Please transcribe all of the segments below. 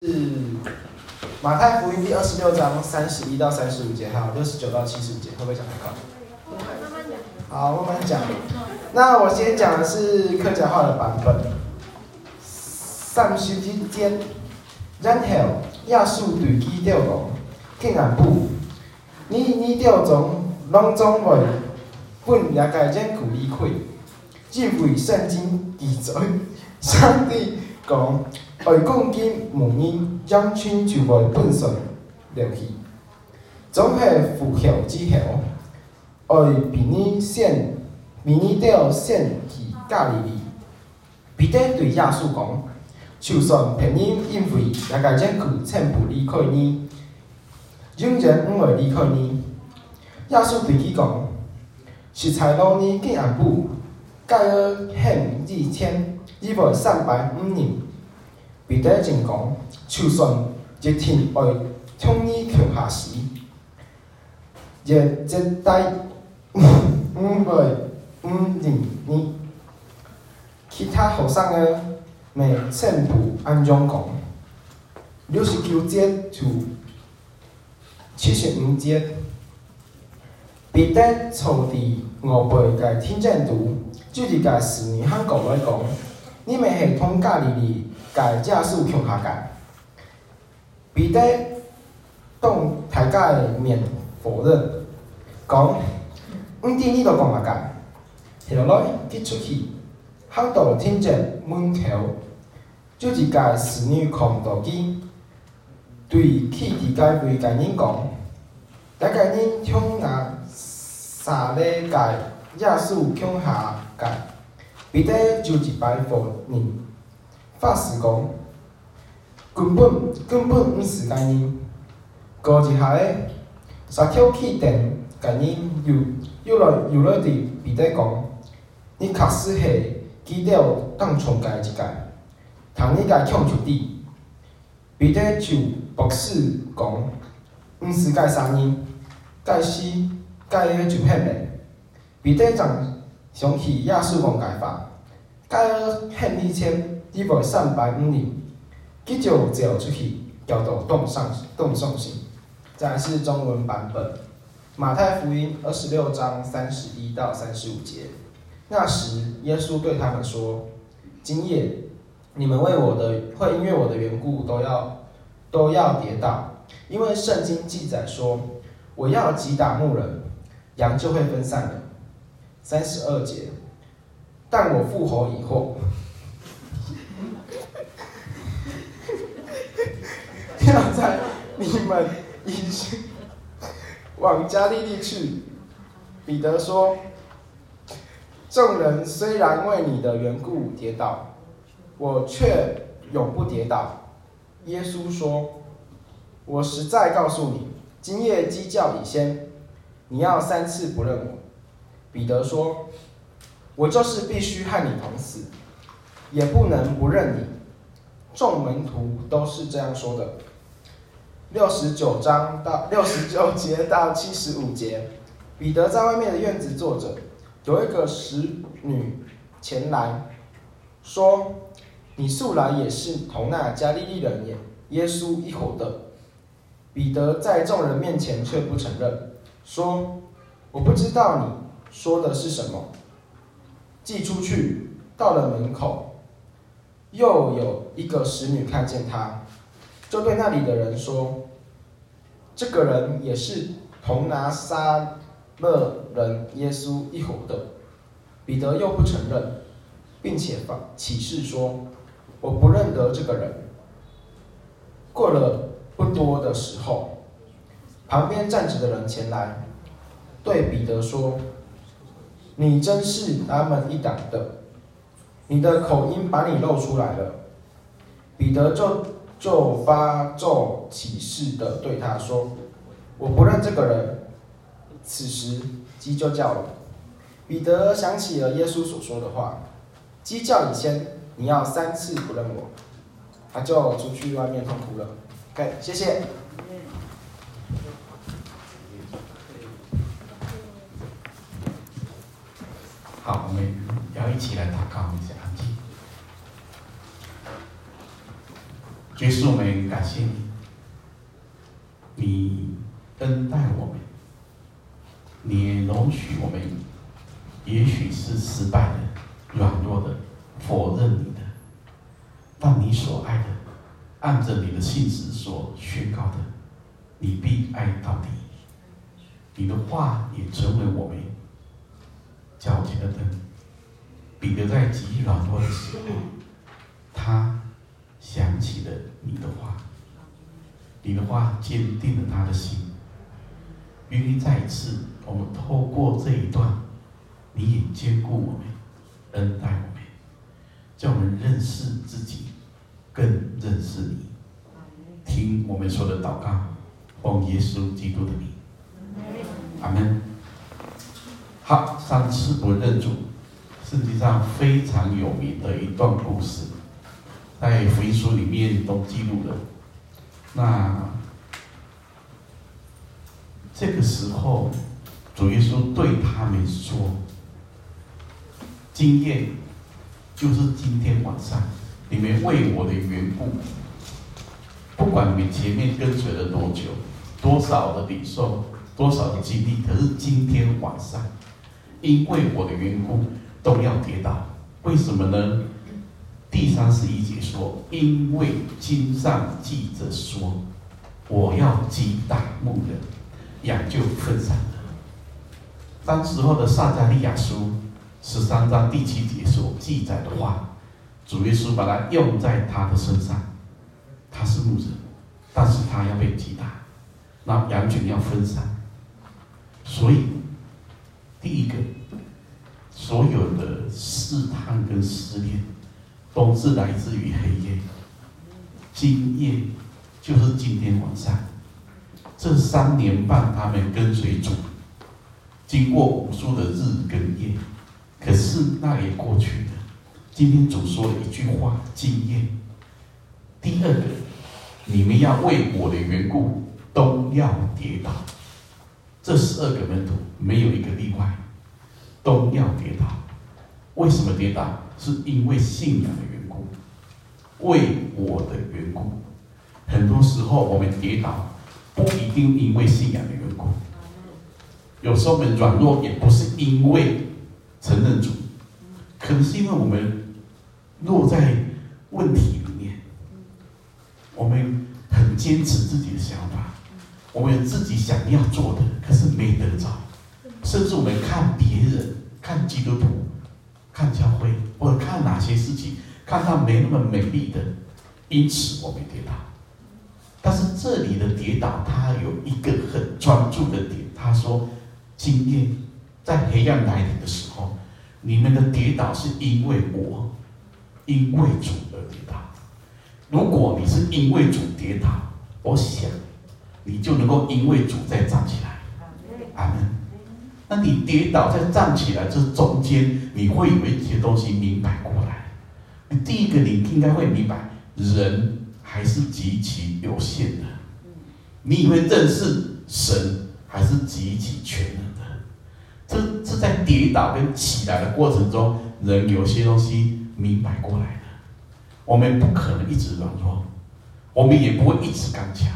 是马太福音第二十六章三十一到三十五节，还有六十九到七十五节，会不会讲太快？好，慢慢讲。那我先讲的是客家话的版本。三十之间，然后耶稣对基督讲：“竟然不，你你调从拢总会本也该将苦离开，因为圣经记载上帝讲。”爱讲经无人将亲就会本身留去，总系复仇之后，爱比你先，比你掉先去加利利。彼得对耶稣讲：就算别人因为也该将佢全部离开你，仍然唔会离开你。耶稣对佢讲：是财路呢，竟然不，该尔恨二千，伊为三百五年。彼得真讲，就算一天爱从你脚下时，也绝对唔会唔认你。其他学生个咪全部按样讲。六十九节至七十五节，彼得坐伫后背个听见读，就是个使女汉讲来讲，你们系通加利利。改驾速强下改，彼得当大家的面否认，讲，唔知你都讲下改，后来一出去，喊到听见门口，就是个侍女看到佢，对去伫个位个人讲，那个人从那三个个驾速强下改，彼得就一摆否认。发誓讲，根本根本毋是干人，过一下个煞口气电干人又又来又来对彼得讲，你确实系记得当初个一个，通你个抢出的，彼得就博士讲，毋是个三人，个是个个就骗人，彼得怎想起耶稣讲个法，个个骗你钱。伊无三百五年，佢就走出去，叫做动上动上心。再来是中文版本，马太福音二十六章三十一到三十五节。那时，耶稣对他们说：“今夜你们为我的会因为我的缘故都要都要跌倒，因为圣经记载说，我要击打牧人，羊就会分散了。”三十二节，但我复活以后。要在你们已经往加利利去，彼得说：“众人虽然为你的缘故跌倒，我却永不跌倒。”耶稣说：“我实在告诉你，今夜鸡叫以先，你要三次不认我。”彼得说：“我就是必须和你同死，也不能不认你。”众门徒都是这样说的。六十九章到六十九节到七十五节，彼得在外面的院子坐着，有一个使女前来说：“你素来也是同那加利利人耶耶稣一伙的。”彼得在众人面前却不承认，说：“我不知道你说的是什么。”既出去，到了门口，又有一个使女看见他。就对那里的人说：“这个人也是同拿撒勒人耶稣一伙的。”彼得又不承认，并且发起誓说：“我不认得这个人。”过了不多的时候，旁边站着的人前来，对彼得说：“你真是他们一党的，你的口音把你露出来了。”彼得就。就发咒起誓的对他说：“我不认这个人。”此时鸡就叫了。彼得想起了耶稣所说的话：“鸡叫以前，你要三次不认我。”他就出去外面痛哭了。OK，谢谢。好，我们要一起来祷告一下。耶稣，我们感谢你，你恩待我们，你容许我们，也许是失败的、软弱的、否认你的，但你所爱的，按着你的信实所宣告的，你必爱到底。你的话也成为我们脚前的灯。彼得在极软弱的时候，他想起了你的话，你的话坚定了他的心。愿意再一次，我们透过这一段，你也坚固我们，恩待我们，叫我们认识自己，更认识你。听我们说的祷告，奉耶稣基督的名。阿门。好，上次不认主，世界上非常有名的一段故事，在福音书里面都记录了。那这个时候，主耶稣对他们说：“今夜就是今天晚上，你们为我的缘故，不管你们前面跟随了多久，多少的领受。”多少的经历，可是今天晚上，因为我的缘故，都要跌倒。为什么呢？第三十一节说，因为经上记着说，我要击打牧人，羊就分散了。当时候的撒加利亚书十三章第七节所记载的话，主耶稣把它用在他的身上，他是牧人，但是他要被击打，那羊群要分散。所以，第一个，所有的试探跟试炼，都是来自于黑夜。今夜就是今天晚上，这三年半他们跟随主，经过无数的日跟夜，可是那也过去了。今天主说了一句话：今夜。第二个，你们要为我的缘故，都要跌倒。这十二个门徒没有一个例外，都要跌倒。为什么跌倒？是因为信仰的缘故，为我的缘故。很多时候我们跌倒，不一定因为信仰的缘故。有时候我们软弱，也不是因为承认主，可能是因为我们落在问题里面，我们很坚持自己的想法。我们有自己想要做的，可是没得着。甚至我们看别人，看基督徒，看教会，或者看哪些事情，看到没那么美丽的，因此我没跌倒。但是这里的跌倒，他有一个很专注的点。他说：“今天在黑暗来临的时候，你们的跌倒是因为我，因为主而跌倒。如果你是因为主跌倒，我想。”你就能够因为主再站起来，阿门。那你跌倒再站起来，这中间你会有一些东西明白过来。第一个，你应该会明白，人还是极其有限的。你以为认识神还是极其全能的。这这在跌倒跟起来的过程中，人有些东西明白过来的。我们不可能一直软弱，我们也不会一直刚强。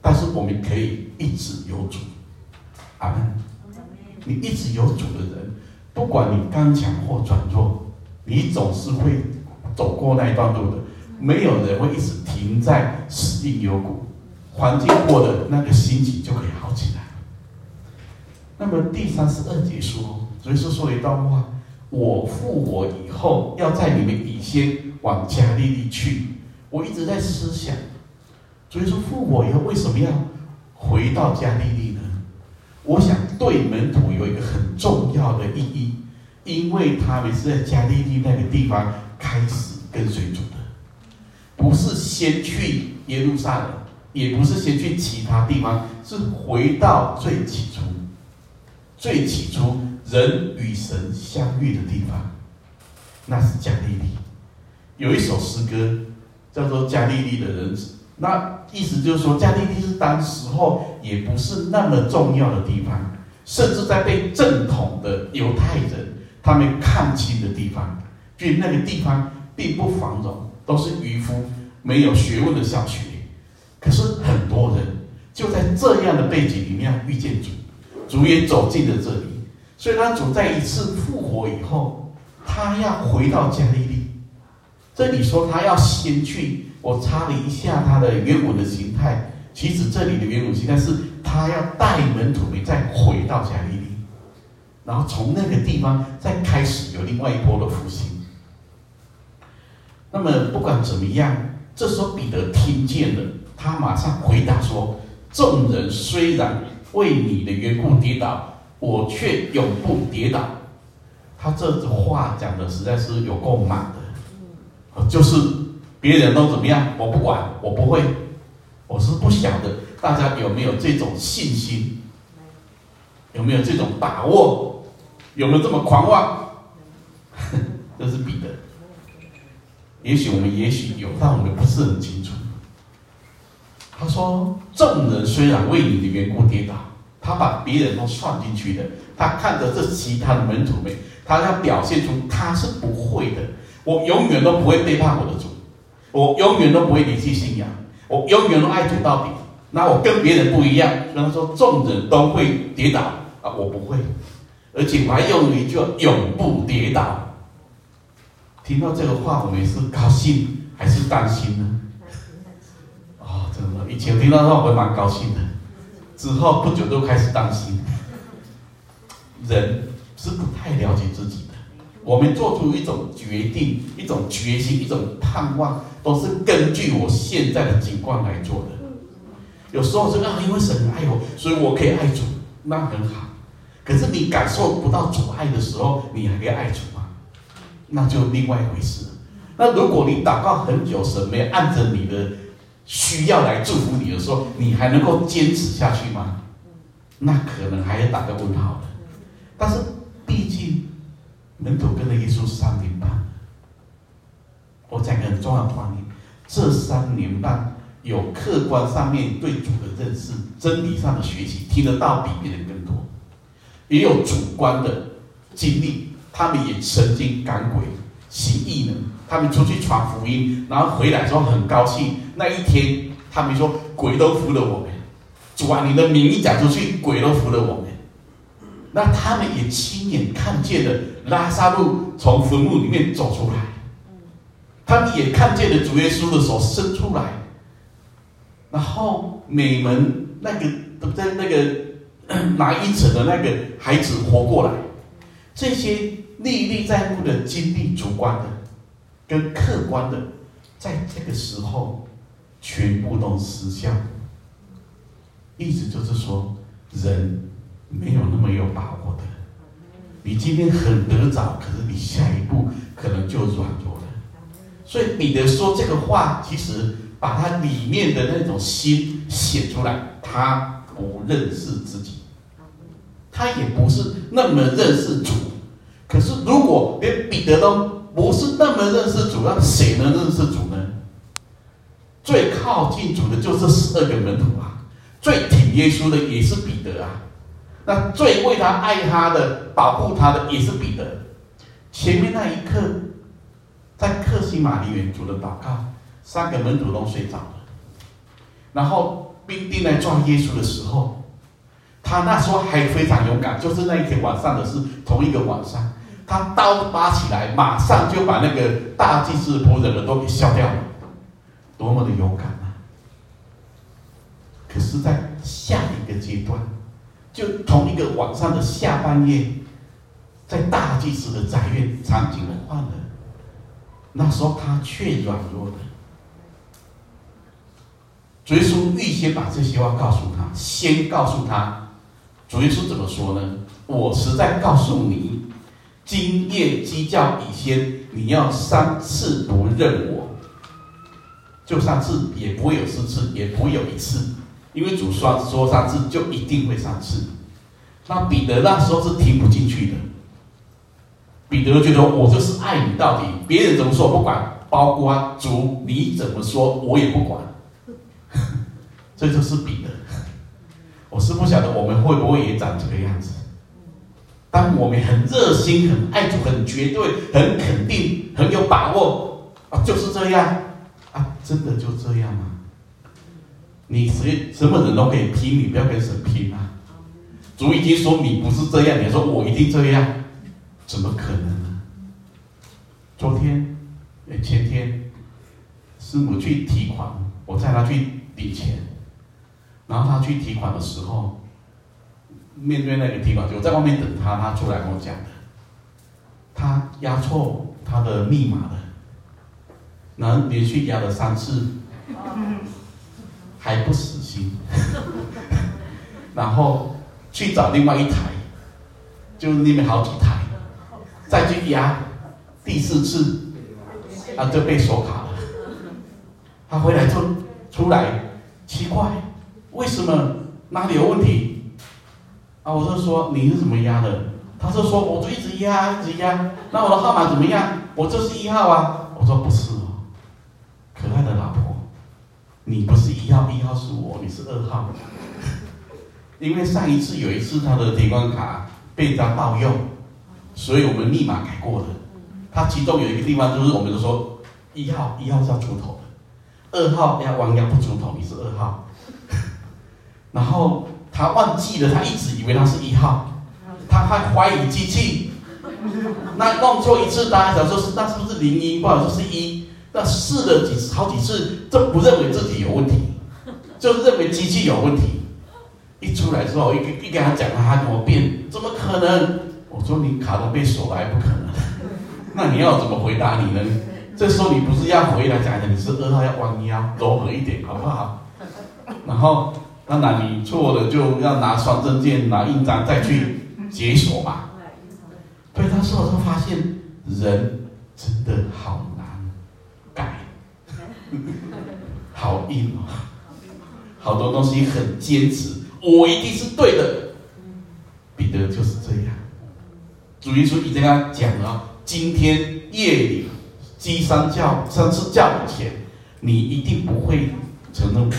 但是我们可以一直有主，阿门。你一直有主的人，不管你刚强或软弱，你总是会走过那一段路的。没有人会一直停在死地幽谷，环境过的那个心情就可以好起来。那么第三十二节说，所以说说了一段话：我复活以后，要在你们以先往加利利去。我一直在思想。所以说复活以后为什么要回到加利利呢？我想对门徒有一个很重要的意义，因为他们是在加利利那个地方开始跟随主的，不是先去耶路撒冷，也不是先去其他地方，是回到最起初，最起初人与神相遇的地方，那是加利利。有一首诗歌叫做《加利利的人》。那意思就是说，加利利是当时候也不是那么重要的地方，甚至在被正统的犹太人他们看轻的地方，所以那个地方并不繁荣，都是渔夫没有学问的小学，可是很多人就在这样的背景里面遇见主，主也走进了这里。所以他主在一次复活以后，他要回到加利利。这里说他要先去，我查了一下他的原文的形态，其实这里的原文形态是他要带门徒们再回到加利利，然后从那个地方再开始有另外一波的复兴。那么不管怎么样，这时候彼得听见了，他马上回答说：“众人虽然为你的缘故跌倒，我却永不跌倒。”他这话讲的实在是有够满的。就是别人都怎么样，我不管，我不会。我是不晓得大家有没有这种信心，有没有这种把握，有没有这么狂妄？这是彼得。也许我们也许有，但我们不是很清楚。他说：“众人虽然为你的缘故跌倒，他把别人都算进去的。他看着这其他的门徒们，他要表现出他是不会的。”我永远都不会背叛我的主，我永远都不会离弃信仰，我永远都爱主到底。那我跟别人不一样，所以他说众人都会跌倒啊，我不会，而且我还用一句“永不跌倒”。听到这个话，我们是高兴还是担心呢？哦，真的，以前听到的话我会蛮高兴的，之后不久都开始担心。人是不太了解自己的。我们做出一种决定、一种决心、一种盼望，都是根据我现在的情况来做的。有时候是啊，因为神爱我，所以我可以爱主，那很好。可是你感受不到主爱的时候，你还可以爱主吗？那就另外一回事。那如果你祷告很久，神没按着你的需要来祝福你的时候，你还能够坚持下去吗？那可能还要打个问号的。但是毕竟。门徒跟了耶稣三年半，我讲个很重要的观念：这三年半有客观上面对主的认识、真理上的学习，听得到比别人更多；也有主观的经历，他们也曾经赶鬼、行异能，他们出去传福音，然后回来之后很高兴。那一天，他们说鬼都服了我们，主啊，你的名一讲出去，鬼都服了我们。那他们也亲眼看见了拉撒路从坟墓里面走出来，他也看见了主耶稣的手伸出来，然后美门那个都在那个 拿因城的那个孩子活过来，这些历历在目的经历，主观的跟客观的，在这个时候全部都失效，意思就是说人。没有那么有把握的，你今天很得着，可是你下一步可能就软弱了。所以彼得说这个话，其实把他里面的那种心显出来。他不认识自己，他也不是那么认识主。可是如果连彼得都不是那么认识主，那谁能认识主呢？最靠近主的就是十二个门徒啊，最挺耶稣的也是彼得啊。那最为他爱他的、保护他的也是彼得。前面那一刻，在克西马尼园主的祷告，三个门徒都睡着了。然后兵丁来抓耶稣的时候，他那时候还非常勇敢，就是那一天晚上的事，同一个晚上，他刀拔起来，马上就把那个大祭司仆人的都给削掉了，多么的勇敢啊！可是，在下一个阶段。就同一个晚上的下半夜，在大祭司的宅院，场景换了。那时候他却软弱了。主耶稣预先把这些话告诉他，先告诉他，主耶稣怎么说呢？我实在告诉你，今夜鸡叫以先，你要三次不认我。就三次，也不会有四次，也不会有一次。因为主说说三次就一定会三次，那彼得那时候是听不进去的。彼得觉得我就是爱你到底，别人怎么说不管，包括主你怎么说我也不管。这就是彼得。我是不晓得我们会不会也长这个样子。当我们很热心、很爱主、很绝对、很肯定、很有把握啊，就是这样。啊，真的就这样吗？你谁什么人都可以拼，你不要跟神拼啊！主已经说你不是这样，你说我一定这样，怎么可能呢？昨天，前天，师母去提款，我带他去领钱，然后他去提款的时候，面对那个提款机，我在外面等他，他出来跟我讲的，他压错他的密码了，然后连续压了三次。还不死心，然后去找另外一台，就那边好几台，再去压，第四次，啊就被锁卡了。他回来就出来，奇怪，为什么哪里有问题？啊，我就说你是怎么压的？他就说我就一直压，一直压。那我的号码怎么样？我就是一号啊。我说不是哦，可爱的老婆。你不是一号，一号是我，你是二号。因为上一次有一次他的提款卡被人家盗用，所以我们密码改过了。他其中有一个地方就是我们就说一号，一号是要出头的，二号要弯腰不出头，你是二号。然后他忘记了，他一直以为他是一号，他还怀疑机器，那弄错一次，大家想说是那是不是零一，不好意思是一。那试了几次，好几次，都不认为自己有问题，就认为机器有问题。一出来之后，一一跟他讲，他还跟我辩，怎么可能？我说你卡都被锁了，还不可能。那你要怎么回答你呢？这时候你不是要回来讲的，你是二号要弯腰柔和一点，好不好？然后当然你错了，就要拿双证件、拿印章再去解锁嘛。对，他说我就发现人真的好难改。好硬哦，好多东西很坚持，我一定是对的。彼得就是这样。主耶稣已经跟他讲了，今天夜里鸡三叫三次叫以前，你一定不会承认我。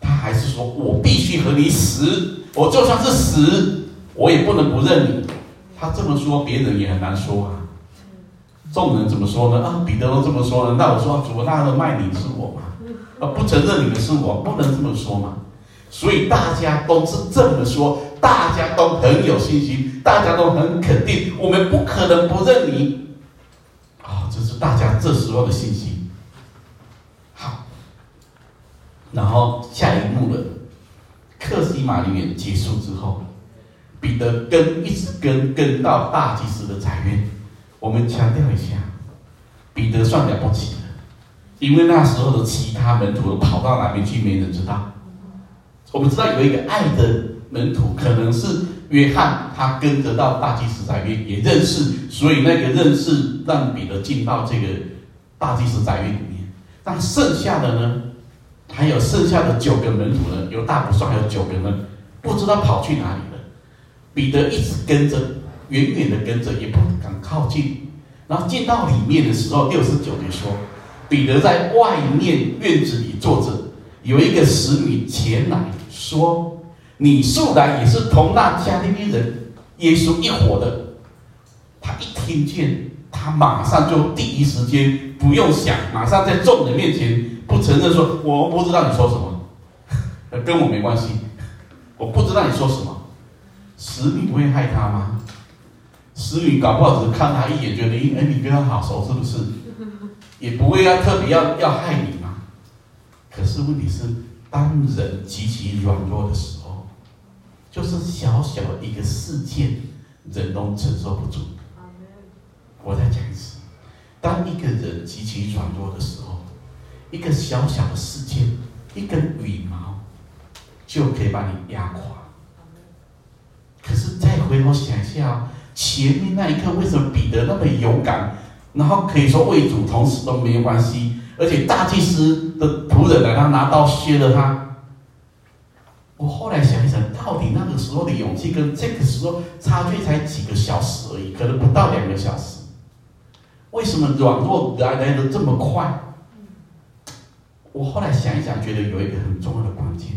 他还是说我必须和你死，我就算是死，我也不能不认你。他这么说，别人也很难说啊。众人怎么说呢？啊，彼得都这么说了，那我说主，那个卖你是我吗？啊，不承认你们是我，不能这么说嘛。所以大家都是这么说，大家都很有信心，大家都很肯定，我们不可能不认你。啊，这是大家这时候的信心。好，然后下一幕了，克西马尼园结束之后，彼得跟一直跟跟到大祭司的宅院。我们强调一下，彼得算了不起的，因为那时候的其他门徒都跑到哪边去，没人知道。我们知道有一个爱的门徒，可能是约翰，他跟着到大祭司宅院也认识，所以那个认识让彼得进到这个大祭司宅院里面。但剩下的呢，还有剩下的九个门徒呢，有大不算，还有九个呢，不知道跑去哪里了。彼得一直跟着。远远的跟着，也不敢靠近。然后进到里面的时候，六十九节说，彼得在外面院子里坐着，有一个使女前来说：“你素来也是同那加利利人耶稣一伙的。”他一听见，他马上就第一时间不用想，马上在众人面前不承认说：“我不知道你说什么，跟我没关系，我不知道你说什么。”使女会害他吗？使女搞不好只是看他一眼，觉得哎，你跟他好熟，是不是？也不会要特别要要害你嘛。可是问题是，当人极其软弱的时候，就是小小的一个事件，人都承受不住。我再讲一次，当一个人极其软弱的时候，一个小小的事件，一根羽毛，就可以把你压垮。可是再回头想一下。前面那一刻，为什么彼得那么勇敢？然后可以说为主，同时都没有关系。而且大祭司的仆人来，他拿刀削了他。我后来想一想，到底那个时候的勇气跟这个时候差距才几个小时而已，可能不到两个小时。为什么软弱来来的这么快？我后来想一想，觉得有一个很重要的关键，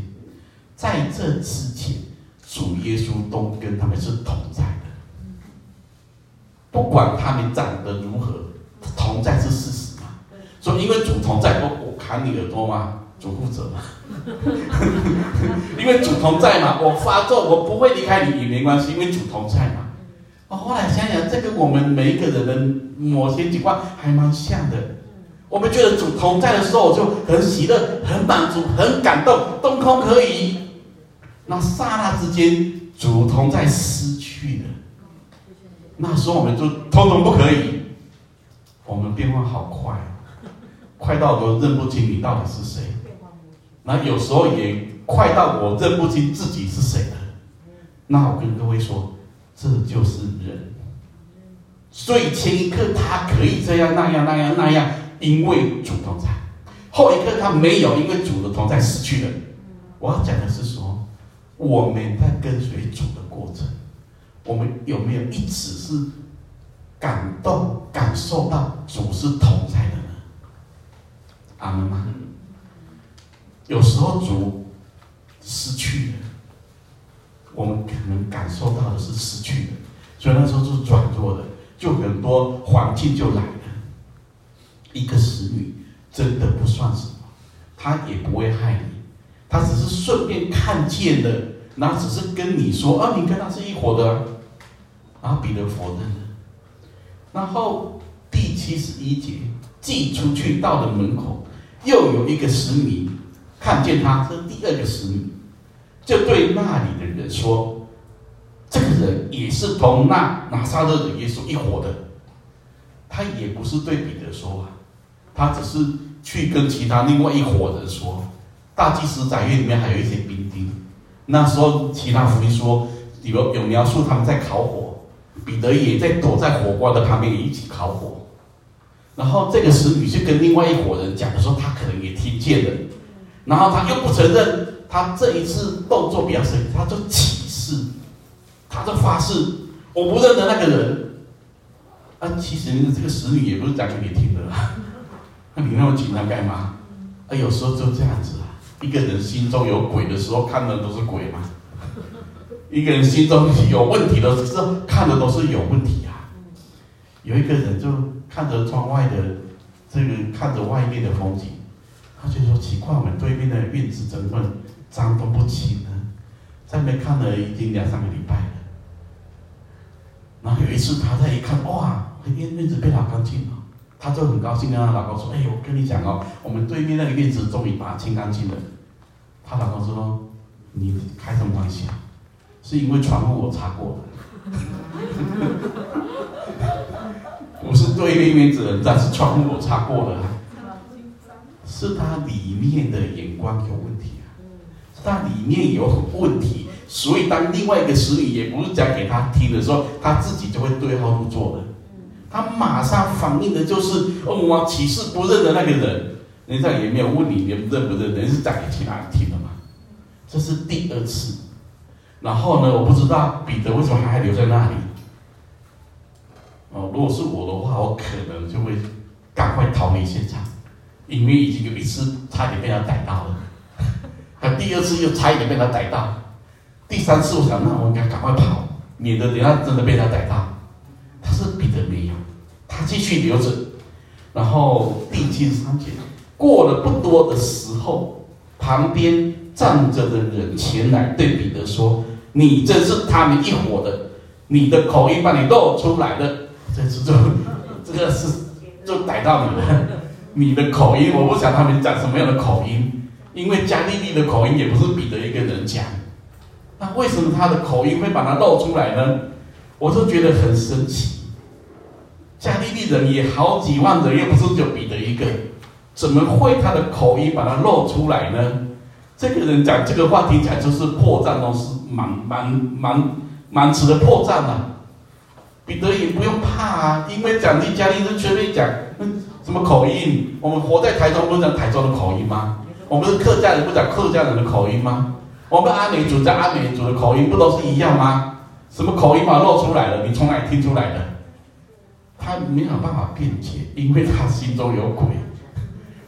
在这之前，主耶稣都跟他们是同在的。不管他们长得如何，同在是事实嘛。所以因为主同在，我我砍你耳朵吗？主负责嘛？因为主同在嘛，我发作，我不会离开你也没关系，因为主同在嘛。我，后来想想，这跟我们每一个人的某些情况还蛮像的。我们觉得主同在的时候就很喜乐、很满足、很感动，东空可以。那刹那之间，主同在失去了。那时候我们就通通不可以。我们变化好快，快到都认不清你到底是谁。那有时候也快到我认不清自己是谁了。那我跟各位说，这就是人。所以前一刻他可以这样那样那样那样，因为主同在；后一刻他没有，因为主的同在失去了。我要讲的是说，我们在跟随主的过程，我们有没有一直是？感动、感受到主是同在的呢？阿门吗？有时候主失去了，我们可能感受到的是失去的，所以那时候是软弱的，就很多环境就来了。一个使女真的不算什么，他也不会害你，他只是顺便看见了，然后只是跟你说：“啊，你跟他是一伙的。”然后彼得否认。然后第七十一节，寄出去到了门口，又有一个使女看见他，这第二个使女，就对那里的人说：“这个人也是同那拿撒勒的耶稣一伙的。”他也不是对彼得说，他只是去跟其他另外一伙人说。大祭司宅院里面还有一些兵丁，那时候其他福音说有有描述他们在烤火。彼得也在躲在火光的旁边，一起烤火。然后这个使女就跟另外一伙人讲的时候，他可能也听见了。然后他又不承认，他这一次动作比较深，他就起誓，他就发誓，我不认得那个人。啊，其实这个使女也不是讲给你听的啦。那你那么紧张干嘛？啊，有时候就这样子啊。一个人心中有鬼的时候，看的都是鬼嘛。一个人心中有问题的时候，看的都是有问题啊。有一个人就看着窗外的这个，看着外面的风景，他就说奇怪，我们对面的院子怎么脏都不清呢？在那边看了已经两三个礼拜了。然后有一次他再一看，哇，院院子变好干净了，他就很高兴，跟他老公说：“哎，我跟你讲哦，我们对面那个院子终于把它清干净了。”他老公说：“你开什么玩笑？”是因为窗户我擦过的，不是对面院子，但是窗户我擦过了，是他里面的眼光有问题啊，他里面有问题，所以当另外一个使女也不是讲给他听的时候，他自己就会对号入座了，他马上反应的就是，哦，我岂是不认得那个人？人家也没有问你，你认不认得，人是讲给其他人听的嘛，这是第二次。然后呢，我不知道彼得为什么还留在那里。哦，如果是我的话，我可能就会赶快逃离现场，因为已经有一次差点被他逮到了，他第二次又差一点被他逮到，第三次我想，那我应该赶快跑，免得等下真的被他逮到。但是彼得没有，他继续留着。然后第七十三节，过了不多的时候，旁边站着的人前来对彼得说。你这是他们一伙的，你的口音把你露出来了，这是就这个是就逮到你了。你的口音，我不想他们讲什么样的口音，因为加利利的口音也不是彼得一个人讲。那为什么他的口音会把它露出来呢？我就觉得很神奇。加利利人也好几万人，又不是就彼得一个，怎么会他的口音把它露出来呢？这个人讲这个话听起来就是破绽都是满满满满词的破绽啊！彼得也不用怕啊，因为讲利加利人随便讲，嗯，什么口音？我们活在台中，不是讲台中的口音吗？我们是客家人，不讲客家人的口音吗？我们阿美族讲阿美族的口音，不都是一样吗？什么口音嘛露出来了？你从哪里听出来的？他没有办法辩解，因为他心中有鬼，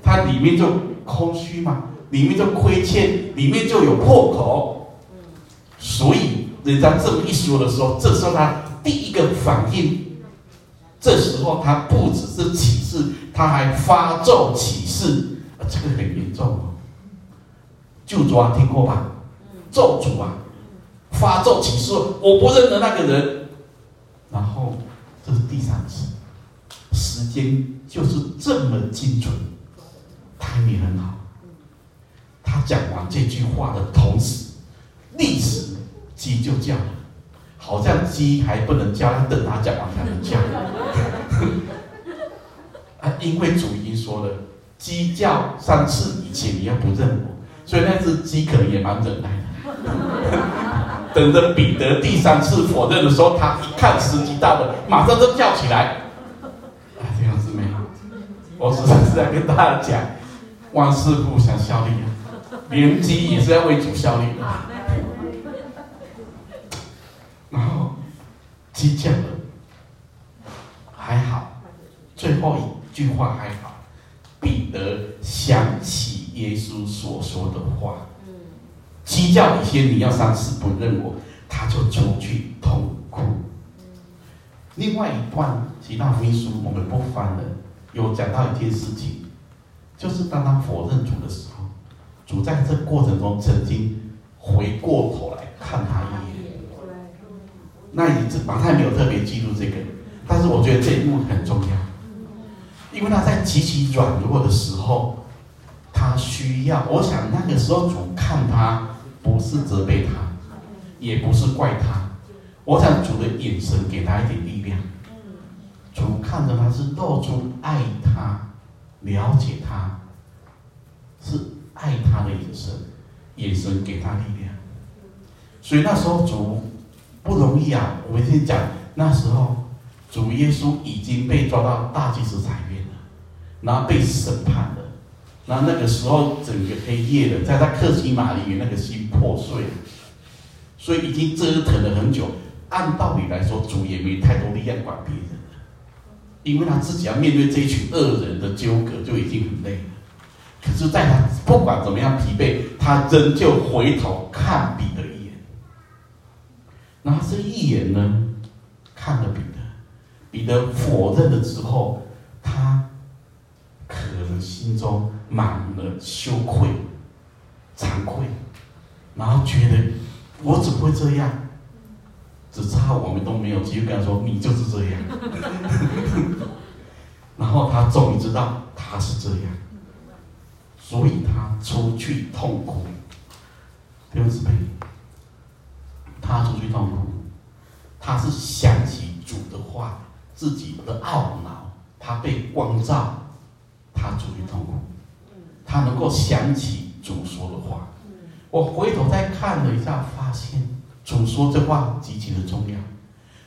他里面就空虚嘛。里面就亏欠，里面就有破口，所以人家这么一说的时候，这时候他第一个反应，这时候他不只是起誓，他还发咒起誓，啊，这个很严重哦。就主啊，听过吧？咒主啊，发咒起誓，我不认得那个人。然后这是第三次，时间就是这么精准，timing 很好。他讲完这句话的同时，立时鸡就叫了，好像鸡还不能叫，等他讲完才能叫。啊，因为主已经说了，鸡叫三次以前你要不认我，所以那只鸡可能也蛮忍耐的。等着彼得第三次否认的时候，他一看时机到了，马上就叫起来。啊，这样子没有，我实在是在跟大家讲，万事互相效力啊。连鸡也是要为主效力的，然后鸡叫了，还好，最后一句话还好，彼得想起耶稣所说的话，鸡叫一些你要三次不认我，他就出去痛哭。另外一段其他福音书我们不翻了，有讲到一件事情，就是当他否认主的时候。主在这过程中曾经回过头来看他一眼，那一次马太没有特别记录这个，但是我觉得这一幕很重要，因为他在极其软弱的时候，他需要，我想那个时候主看他不是责备他，也不是怪他，我想主的眼神给他一点力量，主看着他是露出爱他、了解他，是。爱他的眼神，眼神给他力量，所以那时候主不容易啊。我们先讲那时候，主耶稣已经被抓到大祭司台面了，然后被审判了。那那个时候整个黑夜的，在他客西马里面那个心破碎了，所以已经折腾了很久。按道理来说，主也没太多力量管别人了，因为他自己要面对这一群恶人的纠葛，就已经很累了。可是，在他不管怎么样疲惫，他仍旧回头看彼得一眼。然后这一眼呢，看了彼得，彼得否认了之后，他可能心中满了羞愧、惭愧，然后觉得我怎么会这样？只差我们都没有机会跟他说，你就是这样。然后他终于知道他是这样。所以他出去痛哭，弟兄姊妹，他出去痛哭，他是想起主的话，自己的懊恼，他被光照，他处于痛苦，他能够想起主说的话。我回头再看了一下，发现主说这话极其的重要，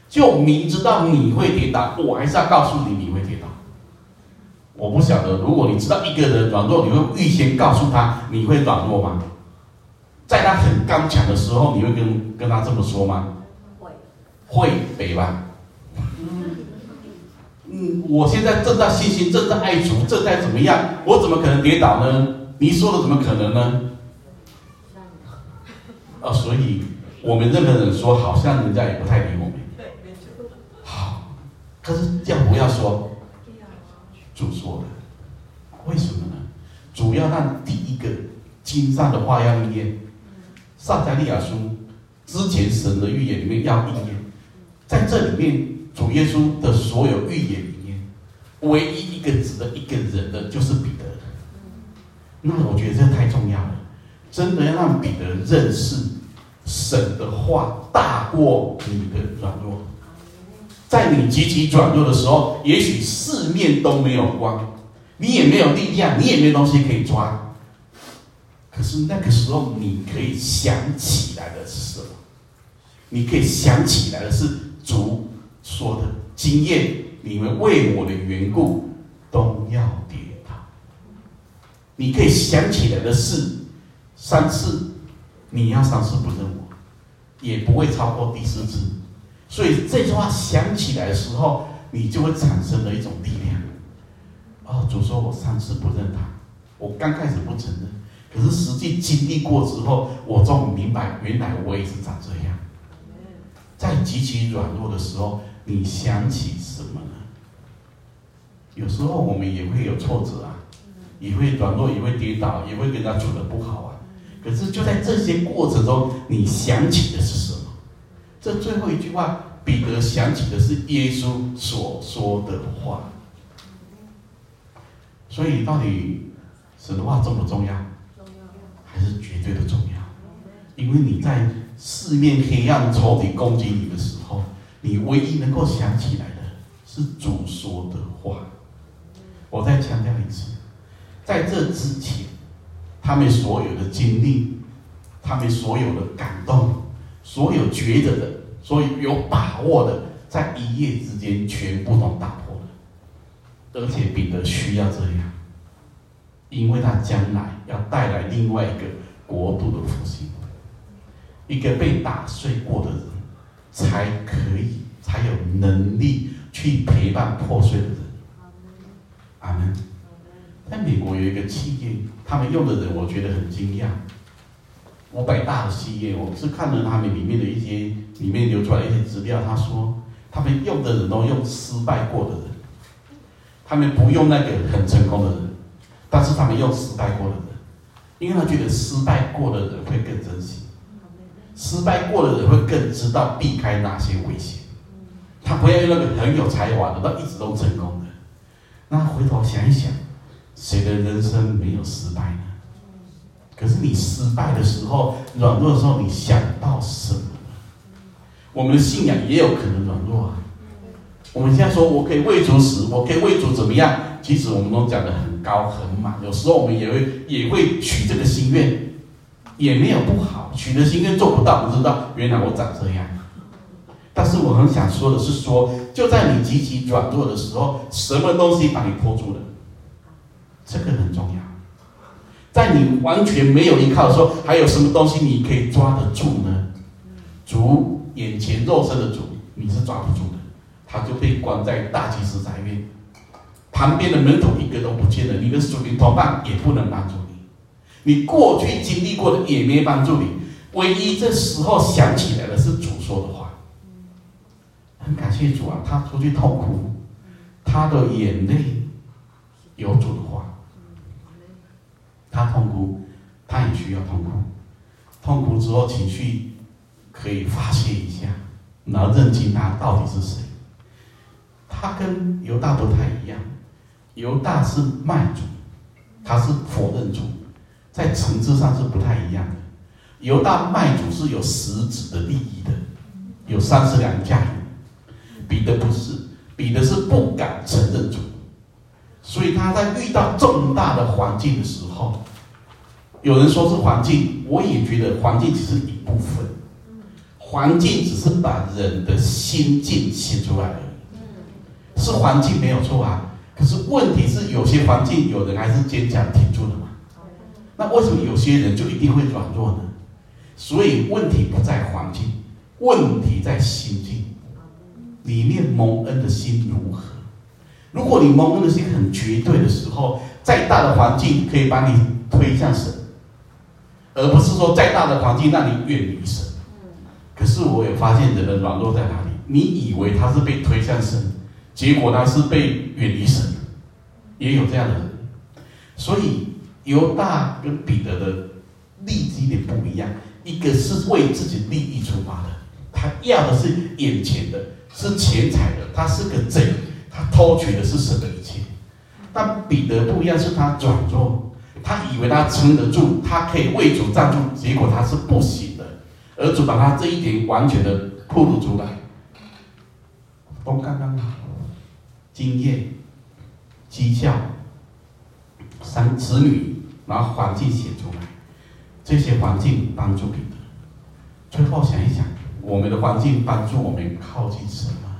就明知道你会跌倒，我还是要告诉你，你会跌倒。我不晓得，如果你知道一个人软弱，你会预先告诉他你会软弱吗？在他很刚强的时候，你会跟跟他这么说吗？会，会，对吧？嗯，我现在正在信心，正在爱主，正在怎么样？我怎么可能跌倒呢？你说的怎么可能呢？啊，所以我们任何人说，好像人家也不太理我们。好，可是这样不要说。主说的，为什么呢？主要让第一个经上的话要应验，撒迦利亚书之前神的预言里面要应验，在这里面主耶稣的所有预言里面，唯一一个指的一个人的就是彼得。那我觉得这太重要了，真的要让彼得认识神的话大过你的软弱。在你积极其软弱的时候，也许四面都没有光，你也没有力量，你也没有东西可以抓。可是那个时候，你可以想起来的是什么？你可以想起来的是主说的经验：你们为我的缘故都要跌倒。你可以想起来的是三次，你要三次不认我，也不会超过第四次。所以这句话想起来的时候，你就会产生了一种力量。哦，主说我三次不认他，我刚开始不承认，可是实际经历过之后，我终于明白，原来我也是长这样。在极其软弱的时候，你想起什么呢？有时候我们也会有挫折啊，也会软弱，也会跌倒，也会跟他处的不好啊。可是就在这些过程中，你想起的是什么？这最后一句话，彼得想起的是耶稣所说的话。所以，到底神的话重不重要？还是绝对的重要？因为你在四面黑暗仇敌攻击你的时候，你唯一能够想起来的是主说的话。我再强调一次，在这之前，他们所有的经历，他们所有的感动，所有觉得的，所有有把握的，在一夜之间全部都打破了。而且彼得需要这样，因为他将来要带来另外一个国度的复兴，一个被打碎过的人，才可以才有能力去陪伴破碎的人。阿门。在美国有一个企业，他们用的人我觉得很惊讶。五百大的企业，我是看了他们里面的一些里面流出来一些资料，他说他们用的人都用失败过的人，他们不用那个很成功的人，但是他们用失败过的人，因为他觉得失败过的人会更珍惜，失败过的人会更知道避开哪些危险，他不要用那个很有才华的，他一直都成功的。那回头想一想，谁的人生没有失败呢？可是你失败的时候、软弱的时候，你想到什么？我们的信仰也有可能软弱啊。我们现在说我可以为主死，我可以为主怎么样？其实我们都讲得很高很满，有时候我们也会也会许这个心愿，也没有不好。许的心愿做不到，不知道原来我长这样。但是我很想说的是说，就在你极其软弱的时候，什么东西把你拖住了？这个很重要。在你完全没有依靠的时候，还有什么东西你可以抓得住呢？主眼前肉身的主，你是抓不住的，他就被关在大祭司宅院，旁边的门徒一个都不见了，你的属灵同伴也不能帮助你，过去经历过的也没帮助你，唯一这时候想起来的是主说的话。很感谢主啊，他出去痛哭，他的眼泪有主的话，他痛哭，他也需要痛哭，痛哭之后情绪可以发泄一下，然后认清他到底是谁。他跟犹大不太一样，犹大是卖主，他是否认主，在层次上是不太一样的。犹大卖主是有实质的利益的，有三十两价彼得不是，彼得是不敢承认主，所以他在遇到重大的环境的时候，有人说是环境，我也觉得环境只是一部分，环境只是把人的心境写出来而已，是环境没有错啊。可是问题是，有些环境有人还是坚强挺住的，那为什么有些人就一定会软弱呢？所以问题不在环境，问题在心境。里面蒙恩的心如何？如果你蒙恩的心很绝对的时候，再大的环境可以把你推向神，而不是说再大的环境让你远离神。可是我也发现人的软弱在哪里？你以为他是被推向神，结果他是被远离神，也有这样的人。所以犹大跟彼得的利基点不一样，一个是为自己利益出发的，他要的是眼前的。是钱财的，他是个贼，他偷取的是神的一切。但彼得不一样，是他软弱，他以为他撑得住，他可以为主站住，结果他是不行的。而主把他这一点完全的暴露出来，都刚刚好，经验、绩效、三子女，把环境写出来，这些环境帮助彼得。最后想一想。我们的环境帮助我们靠近神吗？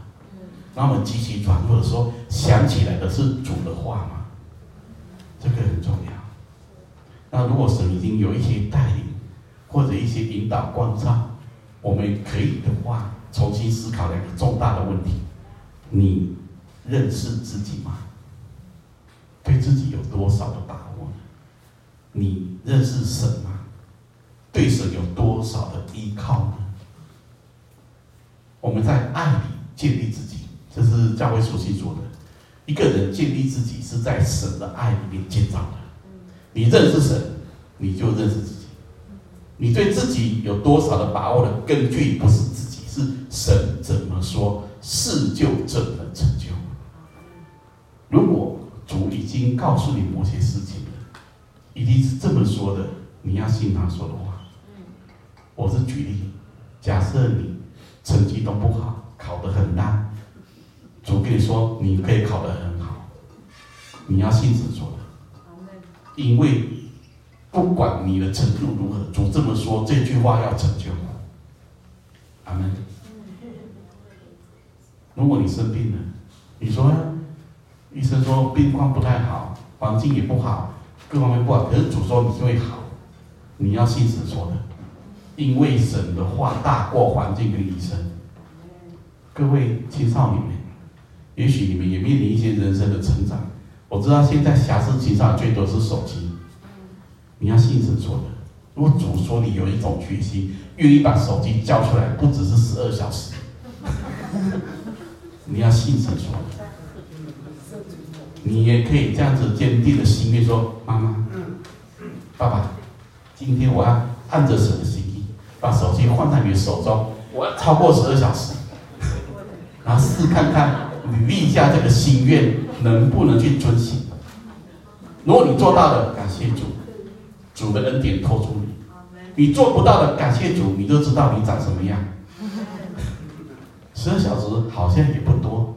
那我们极其软弱的时候，想起来的是主的话吗？这个很重要。那如果神已经有一些带领，或者一些引导关照，我们可以的话，重新思考两个重大的问题：你认识自己吗？对自己有多少的把握？你认识神吗？对神有多少的依靠呢？我们在爱里建立自己，这是教会书记说的。一个人建立自己是在神的爱里面建造的。你认识神，你就认识自己。你对自己有多少的把握的根据，不是自己，是神怎么说，事就怎么成就。如果主已经告诉你某些事情，一定是这么说的，你要信他说的话。我是举例，假设你成绩都不好，考得很烂，主跟你说你可以考得很好，你要信神说的，因为。不管你的程度如何，主这么说，这句话要成就。阿门。如果你生病了，你说医生说病况不太好，环境也不好，各方面不好，可是主说你就会好，你要信神说的，因为神的话大过环境跟医生。各位青少年，也许你们也面临一些人生的成长。我知道现在瑕疵青少年最多是手机。你要信神说的。如果主说你有一种决心，愿意把手机交出来，不只是十二小时，你要信神说的。你也可以这样子坚定的心愿说：“妈妈，爸爸，今天我要按着神的心意，把手机放在你的手中，我要超过十二小时，然后试看看你立下这个心愿能不能去遵行。如果你做到了，感谢主。”主的恩典托住你，你做不到的，感谢主，你就知道你长什么样。十二小时好像也不多，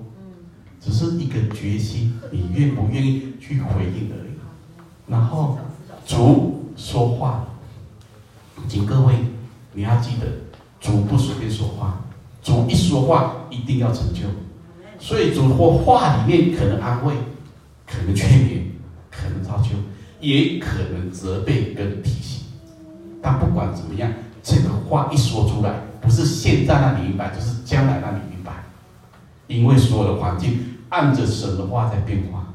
只是一个决心，你愿不愿意去回应而已。然后主说话，请各位你要记得，主不随便说话，主一说话一定要成就。所以主或话里面可能安慰，可能劝勉，可能造就。也可能责备跟提醒，但不管怎么样，这个话一说出来，不是现在让你明白，就是将来让你明白。因为所有的环境按着神的话在变化，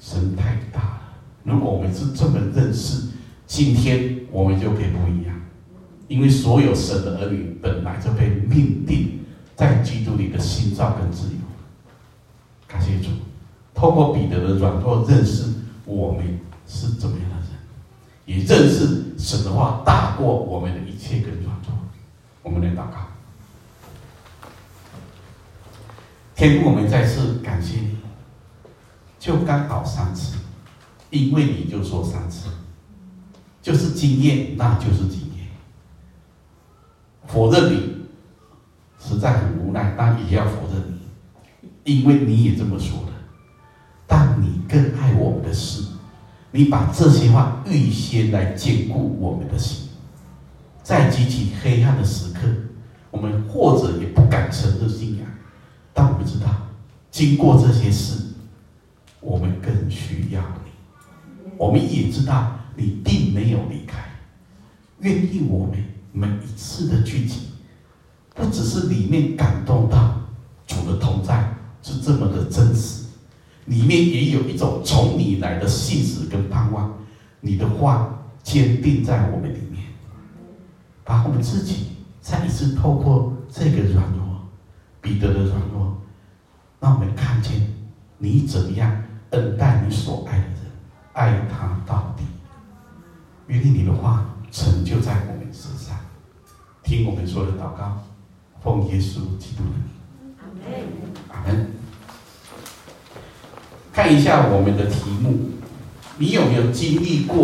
神太大了。如果我们是这么认识，今天我们就可以不一样。因为所有神的儿女本来就被命定在基督里的心脏跟自由。感谢主，透过彼得的软弱认识我们。是怎么样的人？也认识神的话大过我们的一切跟软弱。我们来祷告，天父，我们再次感谢你，就刚好三次，因为你就说三次，就是经验，那就是经验。否认你，实在很无奈，但也要否认你，因为你也这么说的。但你更爱我们的事。你把这些话预先来坚固我们的心，在极其黑暗的时刻，我们或者也不敢承认信仰，但我们知道，经过这些事，我们更需要你。我们也知道，你并没有离开，愿意我们每一次的聚集，不只是里面感动到主的同在是这么的真实。里面也有一种从你来的信实跟盼望，你的话坚定在我们里面，把我们自己再一次透过这个软弱，彼得的软弱，让我们看见你怎么样恩待你所爱的人，爱他到底。愿你的话成就在我们身上，听我们说的祷告，奉耶稣基督的名，阿门，阿门。看一下我们的题目，你有没有经历过？